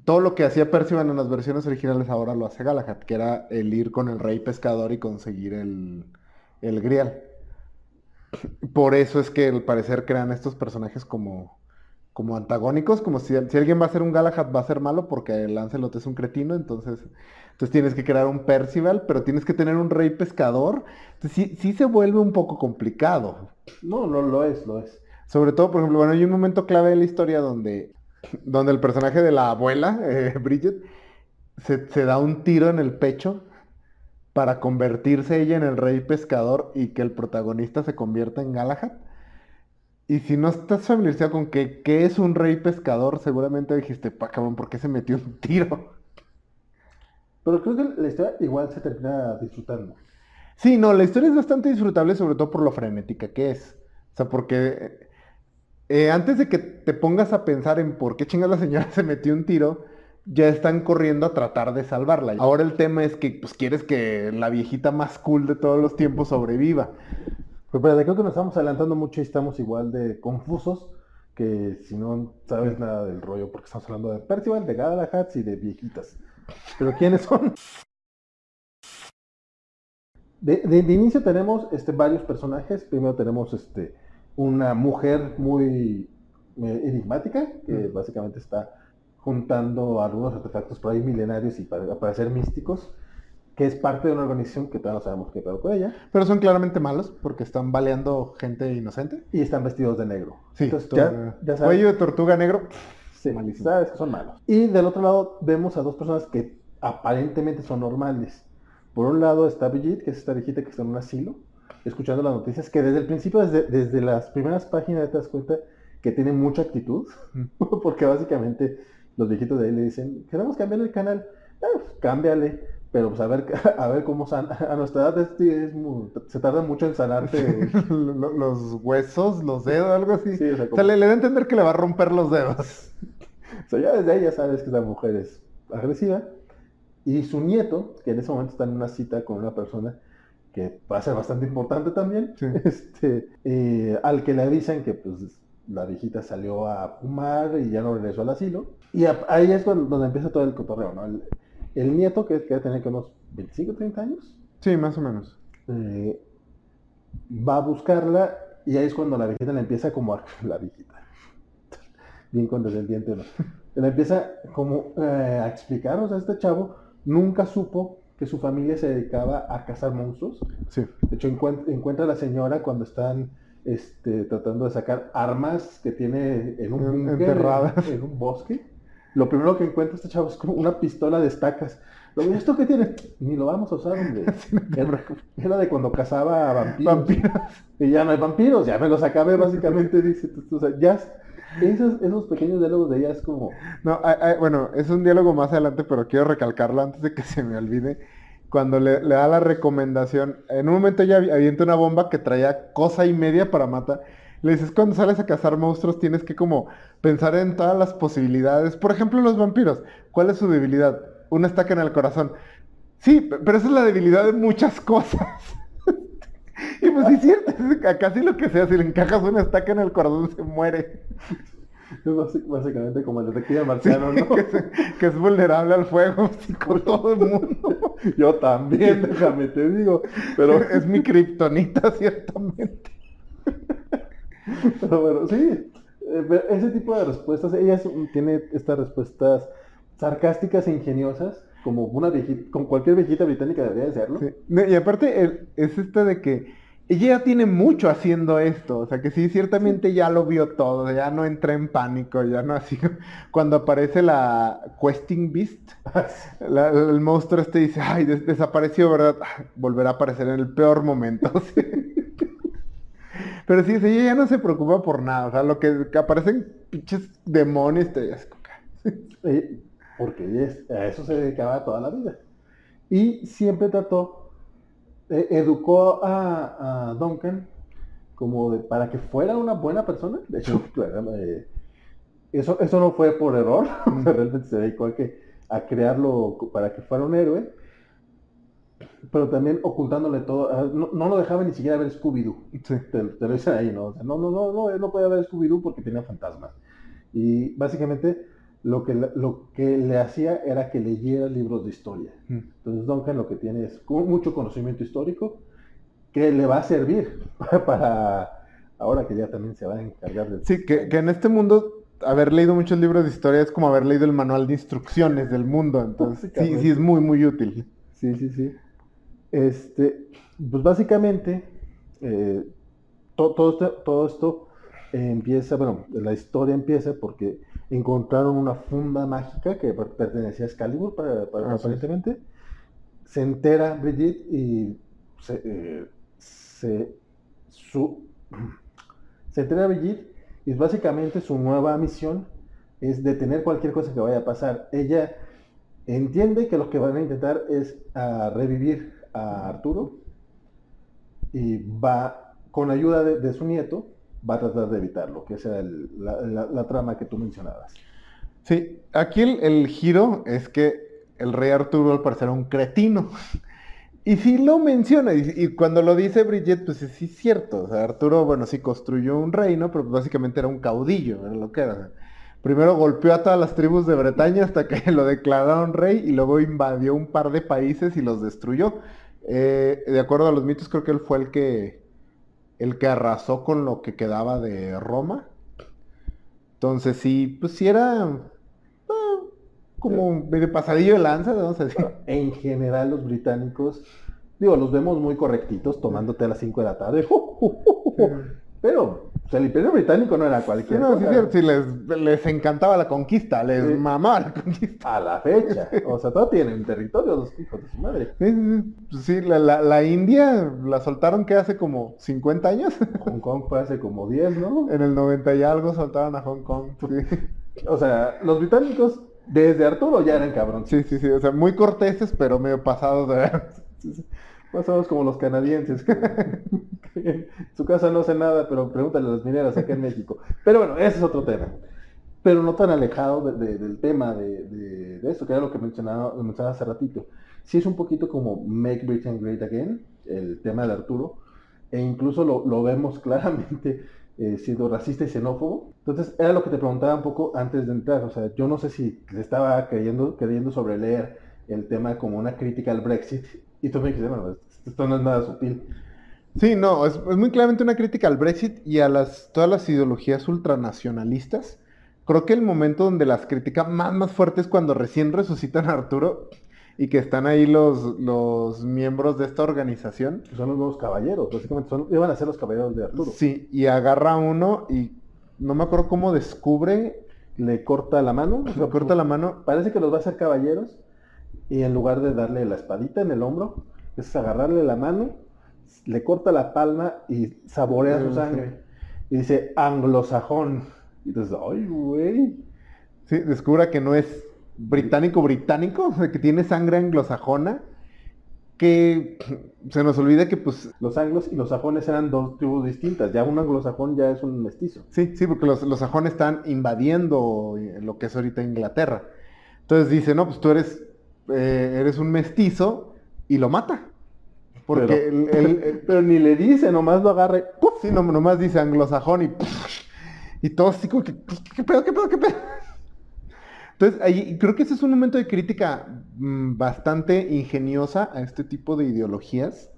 Todo lo que hacía Percival en las versiones originales ahora lo hace Galahad, que era el ir con el rey pescador y conseguir el, el grial. Por eso es que al parecer crean estos personajes como, como antagónicos, como si, si, alguien va a ser un Galahad va a ser malo porque Lancelot es un cretino, entonces, entonces tienes que crear un Percival, pero tienes que tener un rey pescador. Sí, sí se vuelve un poco complicado. No, no lo es, lo es. Sobre todo, por ejemplo, bueno, hay un momento clave de la historia donde, donde el personaje de la abuela, eh, Bridget, se, da un tiro en el pecho para convertirse ella en el rey pescador y que el protagonista se convierta en Galahad. Y si no estás familiarizado con qué es un rey pescador, seguramente dijiste, pa cabrón, ¿por qué se metió un tiro? Pero creo que la historia igual se termina disfrutando. Sí, no, la historia es bastante disfrutable, sobre todo por lo frenética que es. O sea, porque eh, antes de que te pongas a pensar en por qué chingas la señora se metió un tiro, ya están corriendo a tratar de salvarla. Ahora el tema es que pues quieres que la viejita más cool de todos los tiempos sobreviva. Pues pero creo que nos estamos adelantando mucho y estamos igual de confusos que si no sabes nada del rollo, porque estamos hablando de Percival, de Galahad y de viejitas. Pero ¿quiénes son? De, inicio tenemos este, varios personajes. Primero tenemos este, una mujer muy eh, enigmática, que básicamente está juntando algunos artefactos por ahí milenarios y para, para ser místicos, que es parte de una organización que todavía no sabemos qué pedo con ella. Pero son claramente malos porque están baleando gente inocente. Y están vestidos de negro. Sí, Entonces, to- ya, ya sabes, cuello de tortuga negro. sí, malísimo. sabes que son malos. Y del otro lado vemos a dos personas que aparentemente son normales. Por un lado está Brigitte, que es esta viejita que está en un asilo, escuchando las noticias, que desde el principio, desde, desde las primeras páginas te das cuenta que tiene mucha actitud, porque básicamente los viejitos de ahí le dicen, queremos cambiar el canal, "Ah, pues, cámbiale, pero pues a ver, a ver cómo sana, a nuestra edad es muy- se tarda mucho en sanarte. Lo- los huesos, los dedos, algo así. Sí, o sea, O como- sea, le, le da a entender que le va a romper los dedos. O sea, ya desde ahí ya sabes que esa mujer es agresiva. Y su nieto, que en ese momento está en una cita con una persona que va a ser bastante importante también, Sí. este, eh, al que le avisan que pues la viejita salió a fumar y ya no regresó al asilo. Y a- ahí es cuando, donde empieza todo el cotorreo, ¿no? El, el nieto, que, que debe tener que unos 25, 30 años, Sí, más o menos. eh, va a buscarla y ahí es cuando la viejita le empieza como a... La viejita. Bien condescendiente, ¿no? Le empieza como eh, a explicar, o sea, este chavo nunca supo que su familia se dedicaba a cazar monstruos. Sí. De hecho, encuent- encuentra a la señora cuando están este, tratando de sacar armas que tiene en un En- enterradas. en, en un bosque. Lo primero que encuentra este chavo es como una pistola de estacas. Lo, ¿Esto qué tiene? Ni lo vamos a usar, hombre. Era, era de cuando cazaba a vampiros. Vampiros. Y ya no hay vampiros, ya me los acabé básicamente, dice. O sea, ya, esos, esos pequeños diálogos de ella es como... No, bueno, es un diálogo más adelante, pero quiero recalcarlo antes de que se me olvide. Cuando le, da la recomendación, en un momento ella avi- avienta una bomba que traía cosa y media para matar. Le dices, cuando sales a cazar monstruos tienes que como pensar en todas las posibilidades. Por ejemplo, los vampiros. ¿Cuál es su debilidad? Una estaca en el corazón. Sí, pe- pero esa es la debilidad de muchas cosas. y pues sí, cierto. Casi lo que sea, si le encajas una estaca en el corazón se muere. Es básicamente como el detective marciano, ¿no? que, se- que es vulnerable al fuego, sí, con todo el mundo. Yo también, déjame te digo. Pero, es mi kriptonita, ciertamente. pero bueno, sí. eh, Ese tipo de respuestas, ella tiene estas respuestas sarcásticas e ingeniosas, como una viejita, con cualquier viejita británica debería de serlo. Sí. No, Y aparte el- es esta de que ella ya tiene mucho haciendo esto, o sea que sí, ciertamente ya lo vio todo, ya no entra en pánico, ya no así. Cuando aparece la Questing Beast, la- el monstruo este dice, ay, des- desapareció, ¿verdad? Ah, Volverá a aparecer en el peor momento. sí. Pero sí, sí, ella ya no se preocupa por nada, o sea, lo que, que aparecen pinches demonios, te porque a eso se dedicaba toda la vida. Y siempre trató, eh, educó a, a Duncan como de- para que fuera una buena persona. De hecho, eh, eso, eso no fue por error, realmente se dedicó a, que, a crearlo para que fuera un héroe. Pero también ocultándole todo, ah, no, no lo dejaba ni siquiera ver Scooby-Doo. Sí. Te, te lo dicen ahí, ¿no? O sea, no, no, no, no, él no podía ver Scooby-Doo porque tenía fantasmas. Y básicamente lo que, le- lo que le hacía era que leyera libros de historia. Mm. Entonces Duncan lo que tiene es mucho conocimiento histórico que le va a servir para ahora que ya también se va a encargar de... Sí, que, que en este mundo haber leído muchos libros de historia es como haber leído el manual de instrucciones del mundo, entonces sí, sí es muy, muy útil. Sí, sí, sí. Este, pues básicamente, eh, to- todo, esto, todo esto eh, empieza, bueno, la historia empieza porque encontraron una funda mágica que per- pertenecía a Excalibur, para, para- Ah, sí. aparentemente. Se entera Brigitte y se, eh, se, su, se entera Brigitte y básicamente su nueva misión es detener cualquier cosa que vaya a pasar. Ella entiende que lo que van a intentar es ah, revivir a Arturo y va, con ayuda de, de su nieto, va a tratar de evitarlo, que el- la, trama que tú mencionabas. Sí, aquí el, giro es que el rey Arturo al parecer un cretino. Y sí lo menciona, y, cuando lo dice Bridget, pues sí es cierto. O sea, Arturo, bueno, sí construyó un reino, pero básicamente era un caudillo, era lo que era. Sea, primero golpeó a todas las tribus de Bretaña hasta que lo declararon rey y luego invadió un par de países y los destruyó. Eh, de acuerdo a los mitos, creo que él fue el que, el que arrasó con lo que quedaba de Roma. Entonces sí, pues sí era... como medio pasadillo de lanza, vamos a decir. En general los británicos, digo, los vemos muy correctitos tomándote a las 5 de la tarde. Pero o sea, el imperio británico no era cualquier No, sí, cosa. sí, les, les encantaba la conquista, les Sí. mamaba la conquista. A la fecha. O sea, todos tienen territorio los hijos de su madre. Sí, sí, sí. Pues sí, la, la, la India la soltaron que hace como 50 años. Hong Kong fue hace como 10, ¿no? En el 90 y algo soltaron a Hong Kong. Sí. O sea, los británicos desde Arturo ya eran cabrones. sí, sí, sí. O sea, muy corteses, pero medio pasados de. Sí, sí. Más o menos como los canadienses. Que, en su casa no sé nada, pero pregúntale a las mineras acá en México. Pero bueno, ese es otro tema. Pero no tan alejado de- de- del tema de, esto, que era lo que mencionaba, mencionaba hace ratito. Sí es un poquito como Make Britain Great Again, el tema de Arturo, e incluso lo, vemos claramente eh, siendo racista y xenófobo. Entonces, era lo que te preguntaba un poco antes de entrar. O sea, yo no sé si le estaba creyendo, queriendo sobreleer el tema como una crítica al Brexit. Y tú me dijiste, bueno, esto no es nada sutil. Sí, no, es, es muy claramente una crítica al Brexit y a las, todas las ideologías ultranacionalistas. Creo que el momento donde las critica más, más fuerte es cuando recién resucitan a Arturo y que están ahí los, los miembros de esta organización. Son los nuevos caballeros, básicamente. Son, iban a ser los caballeros de Arturo. Sí, y agarra uno y no me acuerdo cómo descubre, Le corta la mano. le corta la mano. Parece que los va a hacer caballeros. Y en lugar de darle la espadita en el hombro, es agarrarle la mano, le corta la palma y saborea su Ujú. sangre. Y dice, anglosajón. Y entonces, ay, güey. Sí, descubra que no es británico británico, que tiene sangre anglosajona, que se nos olvida que pues Los anglos y los sajones eran dos tribus distintas. Ya un anglosajón ya es un mestizo. Sí, sí, porque los, los sajones están invadiendo lo que es ahorita Inglaterra. Entonces dice, no, pues tú eres, eh, eres un mestizo y lo mata. Porque Pero- ni le dice, nomás lo agarra y nomás dice anglosajón y, y todo así como que, ¿qué, qué pedo, qué pedo, qué pedo? Entonces, ahí creo que ese es un momento de crítica mm, bastante ingeniosa a este tipo de ideologías,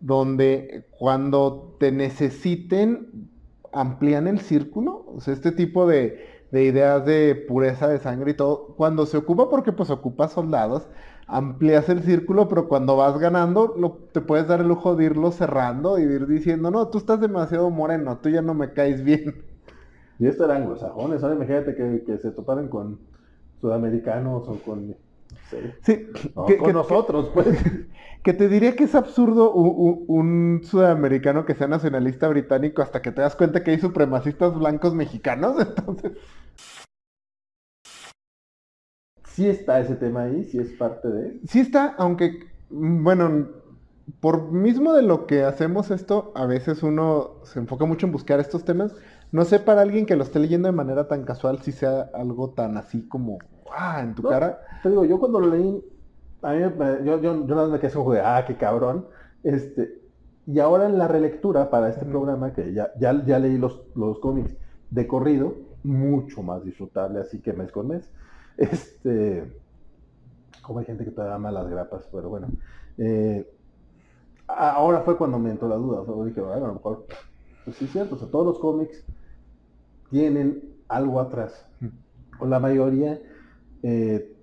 donde cuando te necesiten amplían el círculo, o sea, este tipo de, de ideas de pureza de sangre y todo, cuando se ocupa porque pues ocupa soldados, amplías el círculo, pero cuando vas ganando, lo- te puedes dar el lujo de irlo cerrando y de ir diciendo, no, tú estás demasiado moreno, tú ya no me caes bien. Y esto eran anglosajones, imagínate que, que se toparan con sudamericanos o con... Sí, no, que- con que- nosotros, pues. Que te diría que es absurdo u- u- un, sudamericano que sea nacionalista británico hasta que te das cuenta que hay supremacistas blancos mexicanos. Entonces, Sí está ese tema ahí, sí es parte de... sí está, aunque, bueno, por mismo de lo que hacemos esto, a veces uno se enfoca mucho en buscar estos temas. No sé para alguien que lo esté leyendo de manera tan casual si sea algo tan así como, ah, en tu No, cara. Te digo, yo cuando lo leí, a mí me- yo, yo, yo nada más me quedé como de, ah, qué cabrón. Este, y ahora en la relectura para este programa, que ya, ya, ya leí los, los cómics de corrido, mucho más disfrutable, así que mes con mes. Este, como hay gente que te da malas grapas, pero bueno. Eh, ahora fue cuando me entró la duda, o sea, dije, bueno, a lo mejor, pues sí es cierto, o sea, todos los cómics tienen algo atrás, o la mayoría, eh,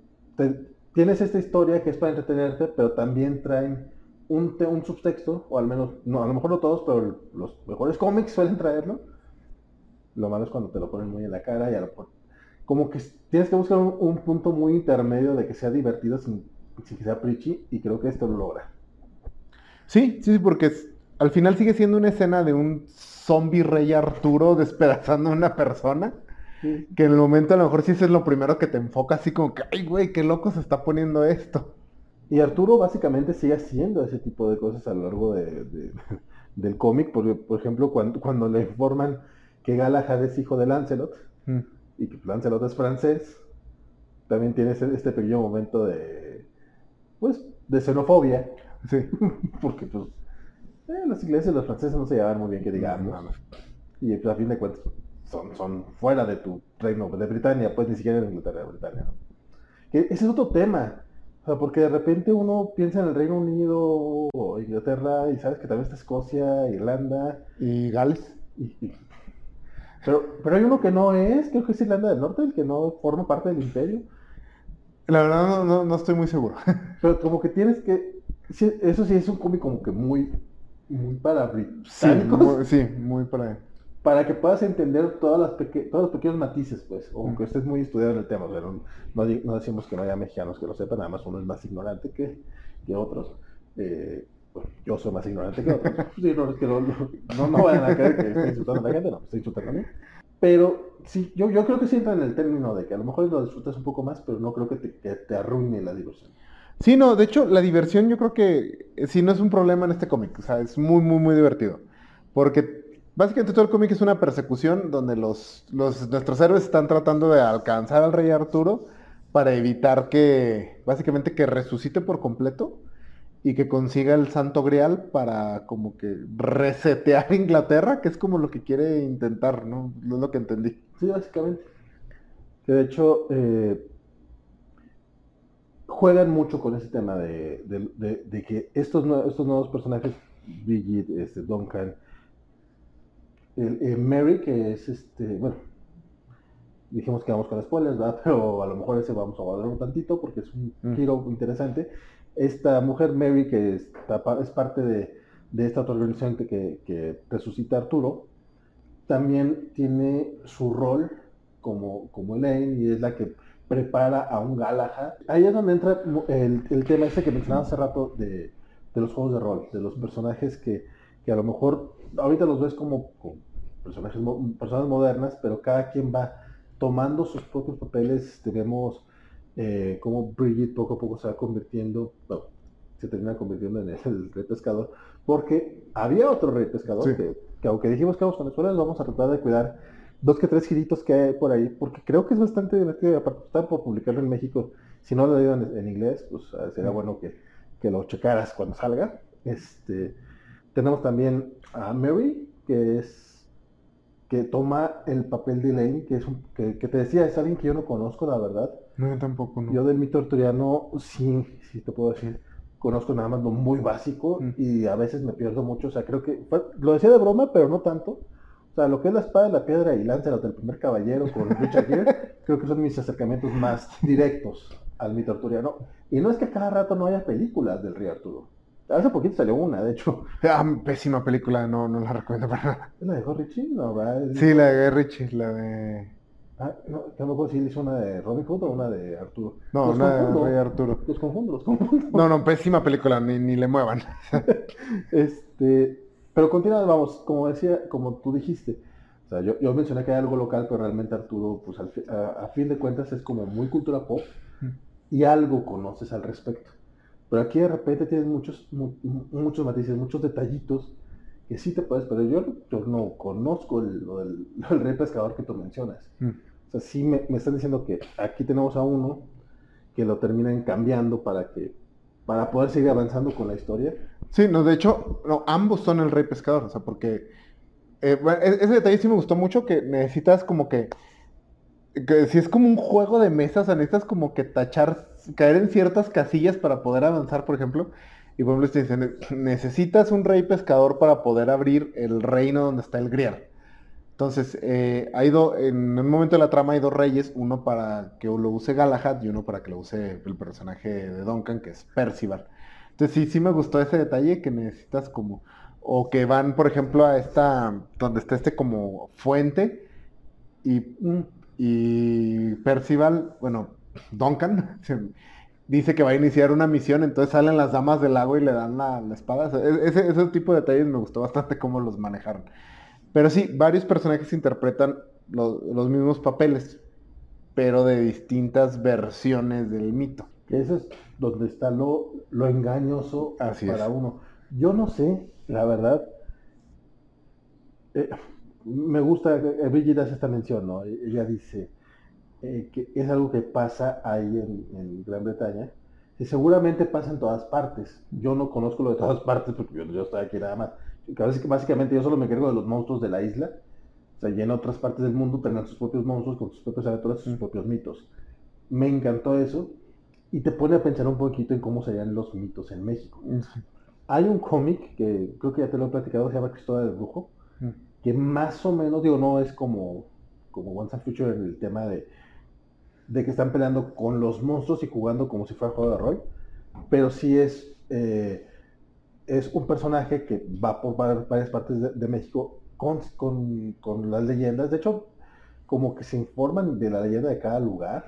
tienes esta historia que es para entretenerte, pero también traen un, te- un subtexto, o al menos, no, a lo mejor no todos, pero los mejores cómics suelen traerlo. Lo malo es cuando te lo ponen muy en la cara y a lo como que tienes que buscar un, un punto muy intermedio de que sea divertido sin, que sea preachy, y creo que esto lo logra. Sí, sí, porque al final sigue siendo una escena de un zombie rey Arturo despedazando a una persona. Que en el momento a lo mejor sí eso es lo primero que te enfoca, así como que, ay, güey, qué loco se está poniendo esto. Y Arturo básicamente sigue haciendo ese tipo de cosas a lo largo de- de- del cómic, porque, por ejemplo, cuando, cuando le informan que Galahad es hijo de Lancelot, Mm. y que Lancelot es francés, también tiene ese- este pequeño momento de, pues, de xenofobia, Sí. porque pues, eh, los ingleses y los franceses no se llevaban muy bien, que digamos, y pues, a fin de cuentas son, son fuera de tu reino de Britania, pues ni siquiera en Inglaterra, Britania. ¿no? Que ese es otro tema, o sea, porque de repente uno piensa en el Reino Unido o Inglaterra y sabes que también está Escocia, Irlanda, Y Gales. y- y- Pero, pero hay uno que no es, creo que es Irlanda del Norte, el que no forma parte del imperio. La verdad no, no, no estoy muy seguro. Pero como que tienes que... sí, eso sí es un cómic como que muy... Muy para Sí, británicos. muy, sí, muy para... para que puedas entender todas las peque- todos los pequeños matices, pues, o que estés muy estudiado en el tema, pero no, no decimos que no haya mexicanos que lo sepan, nada más uno es más ignorante que, que otros. Eh, pues, yo soy más ignorante que otros. Sí, no, es que no, no, no, no vayan a creer que estoy insultando a la gente, no, estoy insultando a mí. Pero sí, yo, yo creo que sí entra en el término de que a lo mejor lo disfrutas un poco más, pero no creo que te, que te arruine la diversión. Sí, no, de hecho, la diversión yo creo que eh, sí no es un problema en este cómic, o sea, es muy, muy, muy divertido. Porque básicamente todo el cómic es una persecución donde los, nuestros héroes están tratando de alcanzar al rey Arturo para evitar que, básicamente, que resucite por completo y que consiga el Santo Grial para como que resetear Inglaterra, que es como lo que quiere intentar, ¿no? Es lo que entendí. Sí, básicamente. De hecho eh, juegan mucho con ese tema de, de- que estos, estos nuevos personajes, Bridget, este, Duncan, el, Mary, que es este, bueno, dijimos que vamos con spoilers, ¿verdad? Pero a lo mejor ese vamos a guardar un tantito porque es un Mm. giro interesante. Esta mujer, Mary, que está es parte de, de esta otra organización que, que, que resucita Arturo, también tiene su rol como, como Elaine y es la que prepara a un Galahad. Ahí es donde entra el, el tema ese que mencionaba hace rato de, de los juegos de rol, de los personajes que, que a lo mejor ahorita los ves como, como personajes, mo- personas modernas, pero cada quien va tomando sus propios papeles. Este, vemos eh, cómo Bridget poco a poco se va convirtiendo, no, se termina convirtiendo en el, el rey pescador, porque había otro rey pescador Sí. que, que aunque dijimos que vamos con spoilers, vamos a tratar de cuidar dos que tres giritos que hay por ahí, porque creo que es bastante divertido, aparte están por publicarlo en México, si no lo he leído en, en inglés, pues sería Mm. bueno que, que lo checaras cuando salga. Este, tenemos también a Mary, que es que toma el papel de Elaine, que es un, que, que te decía, es alguien que yo no conozco, la verdad. No, yo tampoco, no. Yo del mito arturiano, sí, sí te puedo decir, conozco nada más lo muy básico Mm. y a veces me pierdo mucho. O sea, creo que, lo decía de broma, pero no tanto. O sea, lo que es la espada, la piedra y Lancelot del primer caballero con Richard Gere, creo que son mis acercamientos más directos al mito arturiano. Y no es que cada rato no haya películas del rey Arturo. Hace poquito salió una, de hecho. Ah, pésima película, no, no la recomiendo para nada. ¿Es la de Richie? No, Sí, la de Guy Ritchie, la de... Ah, no, no me acuerdo si él hizo una de Robin Hood o una de Arturo. No, Los una de. Rey Arturo. Los confundo, los confundo. No, no, pésima película, ni, ni le muevan. Este, pero continuando, vamos, como decía, como tú dijiste, o sea, yo, yo mencioné que hay algo local, pero realmente Arturo, pues al fi- a, a fin de cuentas es como muy cultura pop y algo conoces al respecto. Pero aquí de repente tienes muchos, mu- mu- muchos matices, muchos detallitos que sí te puedes perder. Yo, yo no conozco el, lo del, lo del rey pescador que tú mencionas. Mm. O sea, sí me, me están diciendo que aquí tenemos a uno que lo terminan cambiando para que para poder seguir avanzando con la historia. Sí, no, de hecho, no, ambos son el rey pescador, o sea, porque eh, bueno, e- ese detalle sí me gustó mucho, que necesitas como que, que si es como un juego de mesas, o sea, necesitas como que tachar, caer en ciertas casillas para poder avanzar, por ejemplo, y por ejemplo, te dicen, necesitas un rey pescador para poder abrir el reino donde está el grial. Entonces, eh, hay do- en un momento de la trama hay dos reyes, uno para que lo use Galahad y uno para que lo use el personaje de Duncan, que es Percival. Entonces sí, sí me gustó ese detalle que necesitas como, o que van, por ejemplo, a esta, donde está este como fuente, y, y Percival, bueno, Duncan, dice que va a iniciar una misión, entonces salen las damas del lago y le dan la, la espada. E- ese, ese tipo de detalles me gustó bastante cómo los manejaron. Pero sí, varios personajes interpretan lo- los mismos papeles, pero de distintas versiones del mito. eso es donde está lo, lo engañoso Así para es. uno. Yo no sé, la verdad. eh, me gusta que eh, Bridget hace esta mención, ¿no? Ella dice eh, que es algo que pasa ahí en, en Gran Bretaña. Y seguramente pasa en todas partes. Yo no conozco lo de todas partes porque yo, yo estoy aquí nada más. Que básic- Básicamente yo solo me encargo de los monstruos de la isla. O sea, y en otras partes del mundo tendrán sus propios monstruos con sus propias aventuras, sus propios mitos. Me encantó eso y te pone a pensar un poquito en cómo serían los mitos en México. Hay un cómic que creo que ya te lo he platicado, se llama Cristóbal del Brujo, que más o menos, digo, no es como, como Once and Future en el tema de, de que están peleando con los monstruos y jugando como si fuera juego de rol, pero sí es, eh, es un personaje que va por varias partes de, México con, con, con, las leyendas. De hecho, como que se informan de la leyenda de cada lugar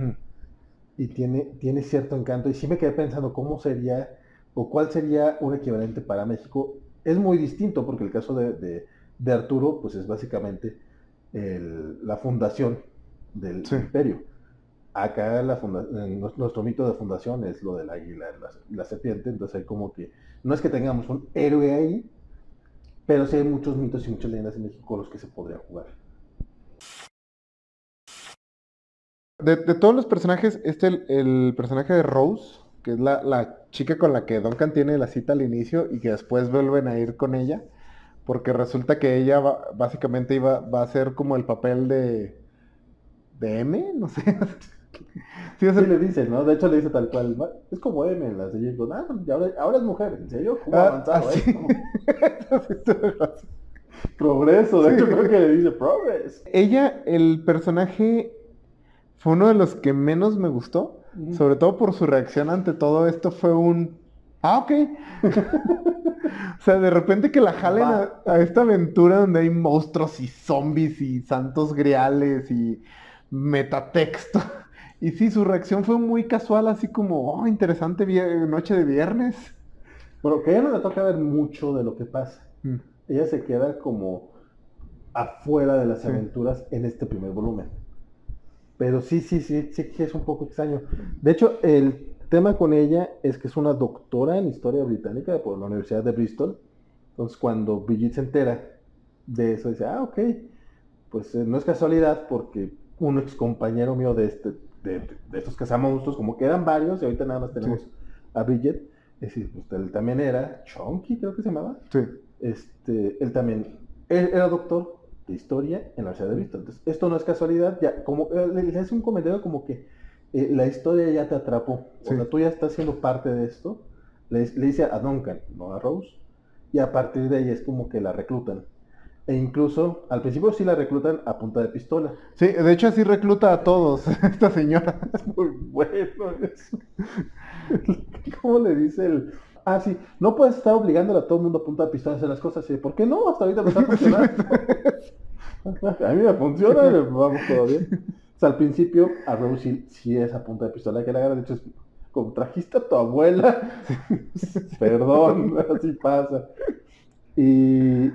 y tiene, tiene cierto encanto. Y sí me quedé pensando cómo sería o cuál sería un equivalente para México. Es muy distinto porque el caso de, de, Arturo, pues es básicamente la fundación del imperio. Acá la nuestro mito de fundación es lo del águila y la, serpiente, entonces hay como que, no es que tengamos un héroe ahí, pero sí hay muchos mitos y muchas leyendas en México con los que se podría jugar. De, todos los personajes, este el, el personaje de Rose, que es la, chica con la que Duncan tiene la cita al inicio y que después vuelven a ir con ella, porque resulta que ella básicamente iba, va a ser como el papel de, de M, no sé. sí, le dice, ¿no? De hecho le dice tal cual, es como M en las de ah, ahora, ahora, es mujer, ¿en serio? ¿Cómo ah, avanzado, ah, eh? Progreso, de hecho creo que le dice progress. Ella, el personaje, fue uno de los que menos me gustó sobre todo por su reacción ante todo esto fue un... Ah, ok. o sea, de repente que la jalen a, esta aventura donde hay monstruos y zombies y santos griales y metatexto. Y sí, su reacción fue muy casual, así como, oh, interesante noche de viernes. Bueno, que a ella no le toca ver mucho de lo que pasa. Mm. Ella se queda como afuera de las aventuras en este primer volumen. Pero sí, sí, sí, sí que es un poco extraño. De hecho, el tema con ella es que es una doctora en historia británica por la Universidad de Bristol. Entonces, cuando Brigitte se entera de eso, dice, ah, ok, pues eh, no es casualidad porque un ex compañero mío de, este, de, de, estos cazamonstruos, como que eran varios, y ahorita nada más tenemos a Bridget, es decir, pues, él también era Chonky, creo que se llamaba. Sí. Este, él también, él era doctor, de historia en la Universidad de Bristol. Entonces, esto no es casualidad, ya, como eh, le hace un comentario como que eh, la historia ya te atrapó, o sea, tú ya estás siendo parte de esto, le, dice a Duncan, no a Rose, y a partir de ahí es como que la reclutan. E incluso, al principio sí la reclutan a punta de pistola. Sí, de hecho así recluta a todos, esta señora. Es muy bueno eso. ¿Cómo le dice el, Ah, sí, no puedes estar obligándole a todo el mundo a punta de pistola a hacer las cosas. ¿sí? ¿Por qué no? Hasta ahorita me está funcionando. a mí me funciona, vamos todo bien. O sea, al principio, a Rose sí, es a punta de pistola que la agarra. De hecho, es como trajiste a tu abuela. Perdón, así pasa. Y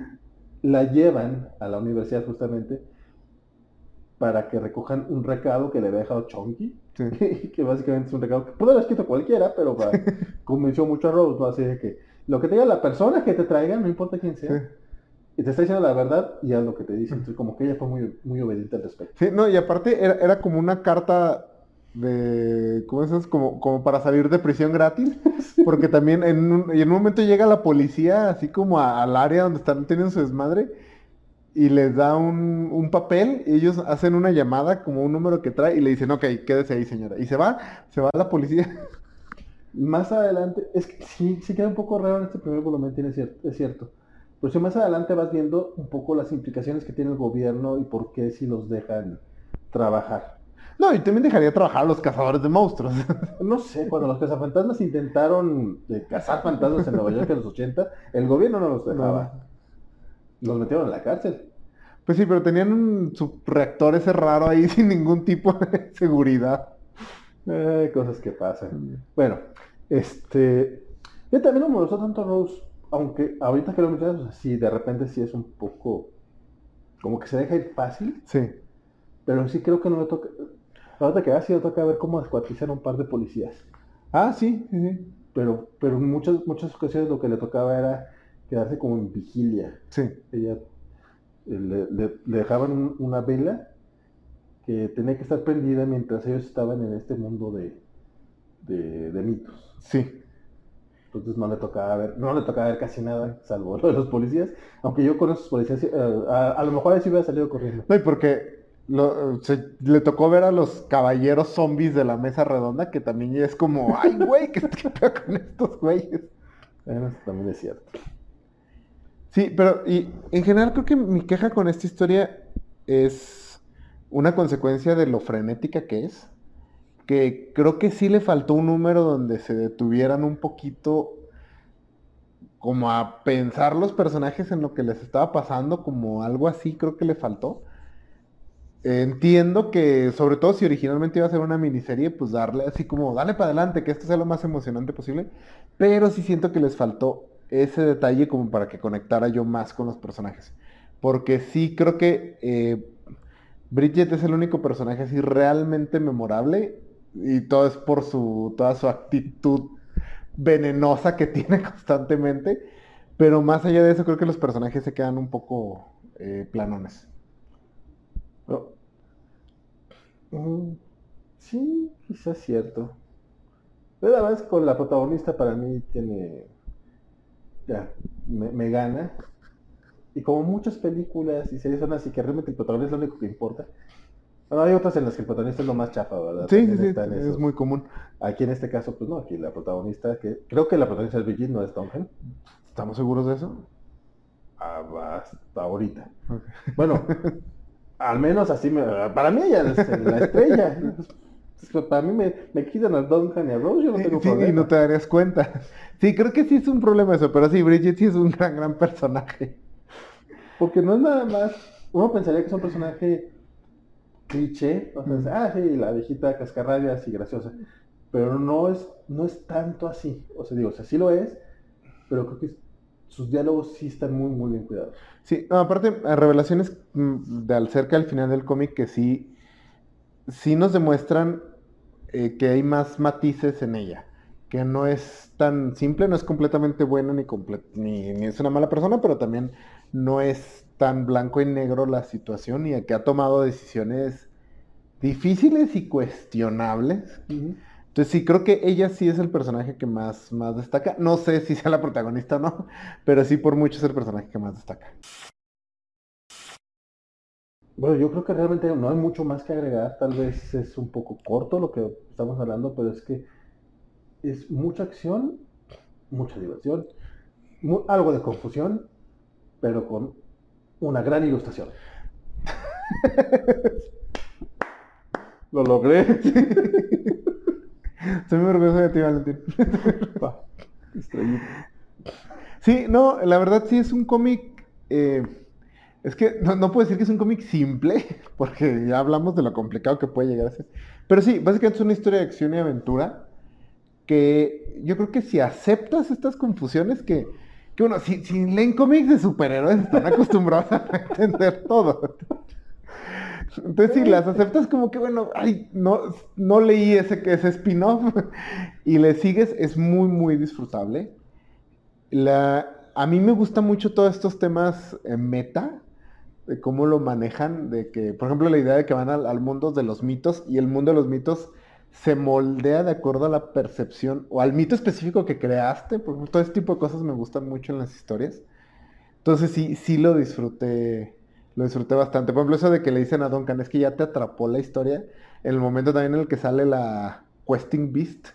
la llevan a la universidad justamente para que recojan un recado que le había dejado Chonky, que básicamente es un recado que pudo haber escrito cualquiera, pero convenció mucho a Rose, ¿no? Así de que lo que te diga la persona que te traiga, no importa quién sea, y te está diciendo la verdad y haz lo que te dice. Entonces, como que ella fue muy, muy obediente al respecto. Sí, no, y aparte era, era como una carta de ¿cómo es Como, como para salir de prisión gratis, porque también en un, en un momento llega la policía así como al área donde están teniendo su desmadre y les da un, un, papel, y ellos hacen una llamada como un número que trae y le dicen, ok, quédese ahí señora. Y se va, se va la policía. Más adelante, es que sí, sí queda un poco raro en este primer volumen, tiene cierto, es cierto. Pero si más adelante vas viendo un poco las implicaciones que tiene el gobierno y por qué si los dejan trabajar. No, y también dejaría trabajar a los cazadores de monstruos. No sé, cuando los cazafantasmas intentaron eh, cazar fantasmas en Nueva York en los 80, el gobierno no los dejaba. Los metieron en la cárcel. Pues sí, pero tenían un subreactor ese raro ahí sin ningún tipo de seguridad. Eh, cosas que pasan. Bueno, este. Yo también no me gustó tanto Rose, aunque ahorita que lo mencionas, sí, de repente sí es un poco. Como que se deja ir fácil. Sí. Pero sí creo que no le toca. Ahorita que sí le toca ver cómo descuartizar un par de policías. Ah, sí, sí, sí. Pero, pero en muchas, muchas ocasiones lo que le tocaba era quedarse como en vigilia. Sí. Ella eh, le, dejaban una vela que tenía que estar prendida mientras ellos estaban en este mundo de, de, mitos. Sí. Entonces no le tocaba ver, no le tocaba ver casi nada, salvo lo de los policías. Aunque yo con esos policías, eh, a, lo mejor ahí sí hubiera salido corriendo. No, y porque le tocó ver a los caballeros zombies de la mesa redonda, que también es como, ay, güey, ¿qué, qué con estos güeyes? También es cierto. Sí, pero y en general creo que mi queja con esta historia es una consecuencia de lo frenética que es que creo que sí le faltó un número donde se detuvieran un poquito como a pensar los personajes en lo que les estaba pasando, como algo así creo que le faltó. Entiendo que, sobre todo si originalmente iba a ser una miniserie, pues darle así como, dale para adelante, que esto sea lo más emocionante posible, pero sí siento que les faltó ese detalle como para que conectara yo más con los personajes. Porque sí creo que eh, Bridget es el único personaje así realmente memorable y todo es por su, toda su actitud venenosa que tiene constantemente. Pero más allá de eso, creo que los personajes se quedan un poco eh, planones. Mm, sí, quizás cierto. Pero además con la protagonista para mí tiene... Ya, me, gana. Y como muchas películas y series son así que realmente el protagonista es lo único que importa. Bueno, hay otras en las que el protagonista es lo más chafa, ¿verdad? Sí, sí, sí, es muy común. Aquí en este caso, pues no, aquí la protagonista, que creo que la protagonista es Brigitte, no es Tongen. ¿Estamos seguros de eso? Ah, hasta ahorita. Bueno, al menos así me... Para mí ella es la estrella. Para mí me, me quitan a Duncan y a Rose, yo no tengo sí, problema. y no te darías cuenta. Sí, creo que sí es un problema eso, pero sí, Bridget sí es un gran, gran personaje. Porque no es nada más... Uno pensaría que es un personaje cliché, o sea, ah, sí, la viejita cascarrabias y graciosa. Pero no es, no es tanto así. O sea, digo, o sea, sí lo es, pero creo que sus diálogos sí están muy, muy bien cuidados. Sí, aparte, revelaciones mm, de al cerca al final del cómic que sí, sí nos demuestran eh, que hay más matices en ella. Que no es tan simple, no es completamente buena ni, ni, ni es una mala persona, pero también no es tan blanco y negro la situación y que ha tomado decisiones difíciles y cuestionables. Entonces sí, creo que ella sí es el personaje que más, más destaca. No sé si sea la protagonista o no, pero sí por mucho es el personaje que más destaca. Bueno, yo creo que realmente no hay mucho más que agregar. Tal vez es un poco corto lo que estamos hablando, pero es que es mucha acción, mucha diversión, algo de confusión, pero con una gran ilustración. Lo logré. Estoy muy orgulloso de ti, Valentín. sí, no, la verdad sí es un cómic. Eh, es que no, puedo decir que es un cómic simple, porque ya hablamos de lo complicado que puede llegar a ser. Pero sí, básicamente es una historia de acción y aventura que yo creo que si aceptas estas confusiones que, que uno, si, si leen cómics de superhéroes, están acostumbrados a entender todo. Entonces, si las aceptas como que, bueno, ay, no, no leí ese, ese spin-off y le sigues, es muy, muy disfrutable. La, a mí me gusta mucho todos estos temas meta, de cómo lo manejan, de que, por ejemplo, la idea de que van al, mundo de los mitos y el mundo de los mitos se moldea de acuerdo a la percepción o al mito específico que creaste, porque todo ese tipo de cosas me gustan mucho en las historias. Entonces sí, sí lo disfruté lo disfruté bastante. Por ejemplo, eso de que le dicen a Duncan, es que ya te atrapó la historia. En el momento también en el que sale la Questing Beast,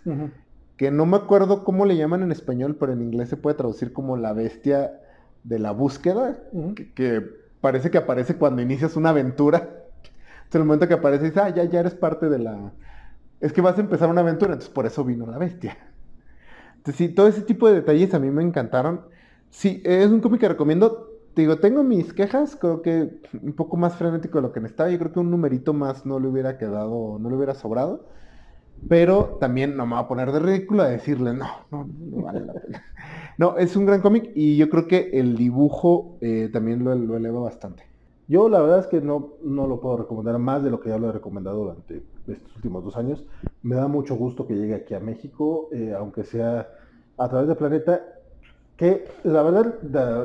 que no me acuerdo cómo le llaman en español, pero en inglés se puede traducir como la bestia de la búsqueda, que, parece que aparece cuando inicias una aventura. Entonces, en el momento que aparece, dices, ah, ya, ya eres parte de la... Es que vas a empezar una aventura, entonces por eso vino la bestia. Entonces, sí, todo ese tipo de detalles a mí me encantaron. Sí, es un cómic que recomiendo digo, tengo mis quejas, creo que un poco más frenético de lo que necesitaba. Yo creo que un numerito más no le hubiera quedado, no le hubiera sobrado. Pero también no me va a poner de ridículo a decirle, no, no, no vale la pena. No, es un gran cómic y yo creo que el dibujo eh, también lo, eleva bastante. Yo la verdad es que no, no lo puedo recomendar más de lo que ya lo he recomendado durante estos últimos dos años. Me da mucho gusto que llegue aquí a México, eh, aunque sea a través de Planeta, que la verdad,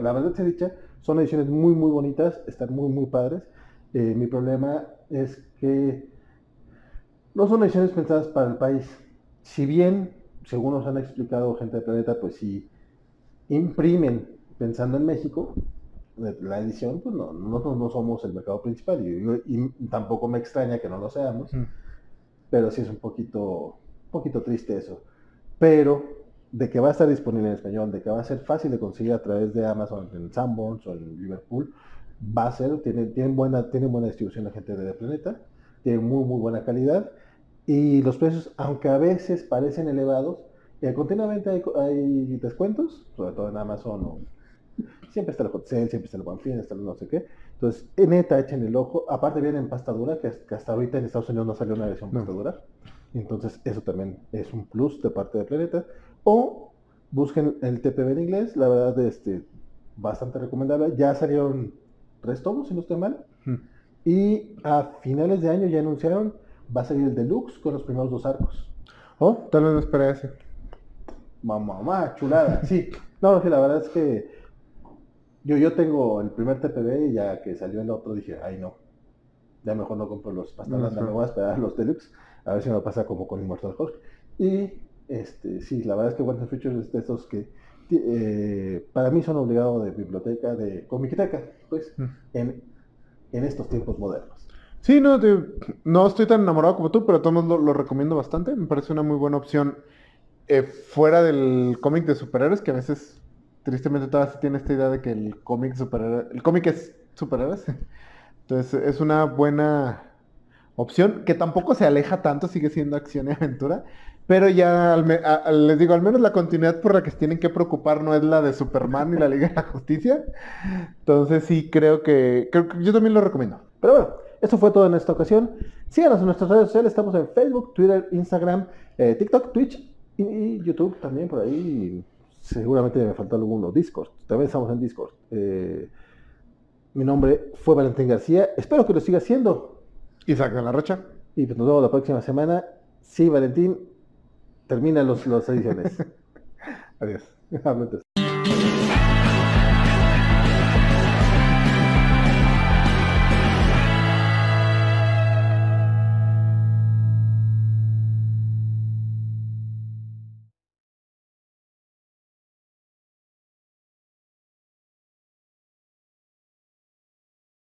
la, verdad se dicha, son ediciones muy, muy bonitas, están muy, muy padres. Eh, mi problema es que no son ediciones pensadas para el país. Si bien, según nos han explicado gente de Planeta, pues si imprimen pensando en México, la edición, pues no, nosotros no somos el mercado principal y, tampoco me extraña que no lo seamos, mm. pero sí es un poquito, un poquito triste eso. Pero de que va a estar disponible en español, de que va a ser fácil de conseguir a través de Amazon en Sanborns o en Liverpool, va a ser, tienen, tienen, buena, tienen buena distribución la gente de Planeta, tienen muy muy buena calidad Y los precios, aunque a veces parecen elevados, eh, continuamente hay, hay descuentos, sobre todo en Amazon o siempre está el hot sale, siempre está el buen fin, está el no sé qué. Entonces, en neta, echen el ojo. Aparte viene en pasta dura, que, que hasta ahorita en Estados Unidos no salió una versión No. pasta dura. Entonces, eso también es un plus de parte de Planeta. O busquen el TPB en inglés, la verdad, este, bastante recomendable. Ya salieron tres tomos, si no estoy mal. Mm. Y a finales de año ya anunciaron, va a salir el deluxe con los primeros dos arcos. Oh, tal vez no esperé ese. Mamá, mamá, chulada. Sí, no, sí, la verdad es que yo, yo tengo el primer TPB y ya que salió el otro dije, ay no, ya mejor no compro los pastas, No, me sí. voy a esperar los deluxe, a ver si me pasa como con Immortal Hulk. Y este, sí, la verdad es que Wanted Features es de estos que eh, para mí son obligados de biblioteca, de comiquiteca, pues, Mm. en, en estos tiempos modernos. Sí, no, te- no estoy tan enamorado como tú, pero todos lo, lo recomiendo bastante. Me parece una muy buena opción eh, fuera del cómic de superhéroes, que a veces, tristemente, todavía se tiene esta idea de que el cómic superhéroe, el cómic es superhéroes. Entonces, es una buena opción que tampoco se aleja tanto, sigue siendo acción y aventura. Pero ya, al me- a- a- les digo, al menos la continuidad por la que se tienen que preocupar no es la de Superman ni la Liga de la Justicia. Entonces, sí, creo que, creo que yo también lo recomiendo. Pero bueno, esto fue todo en esta ocasión. Síganos en nuestras redes sociales, estamos en Facebook, Twitter, Instagram, eh, TikTok, Twitch y, y YouTube también por ahí. Seguramente me faltó alguno. Discord, también estamos en Discord. Eh, mi nombre fue Valentín García, espero que lo siga siendo. Isaac de la Rocha. Y pues nos vemos la próxima semana. Sí, Valentín, termina los, las ediciones. Adiós.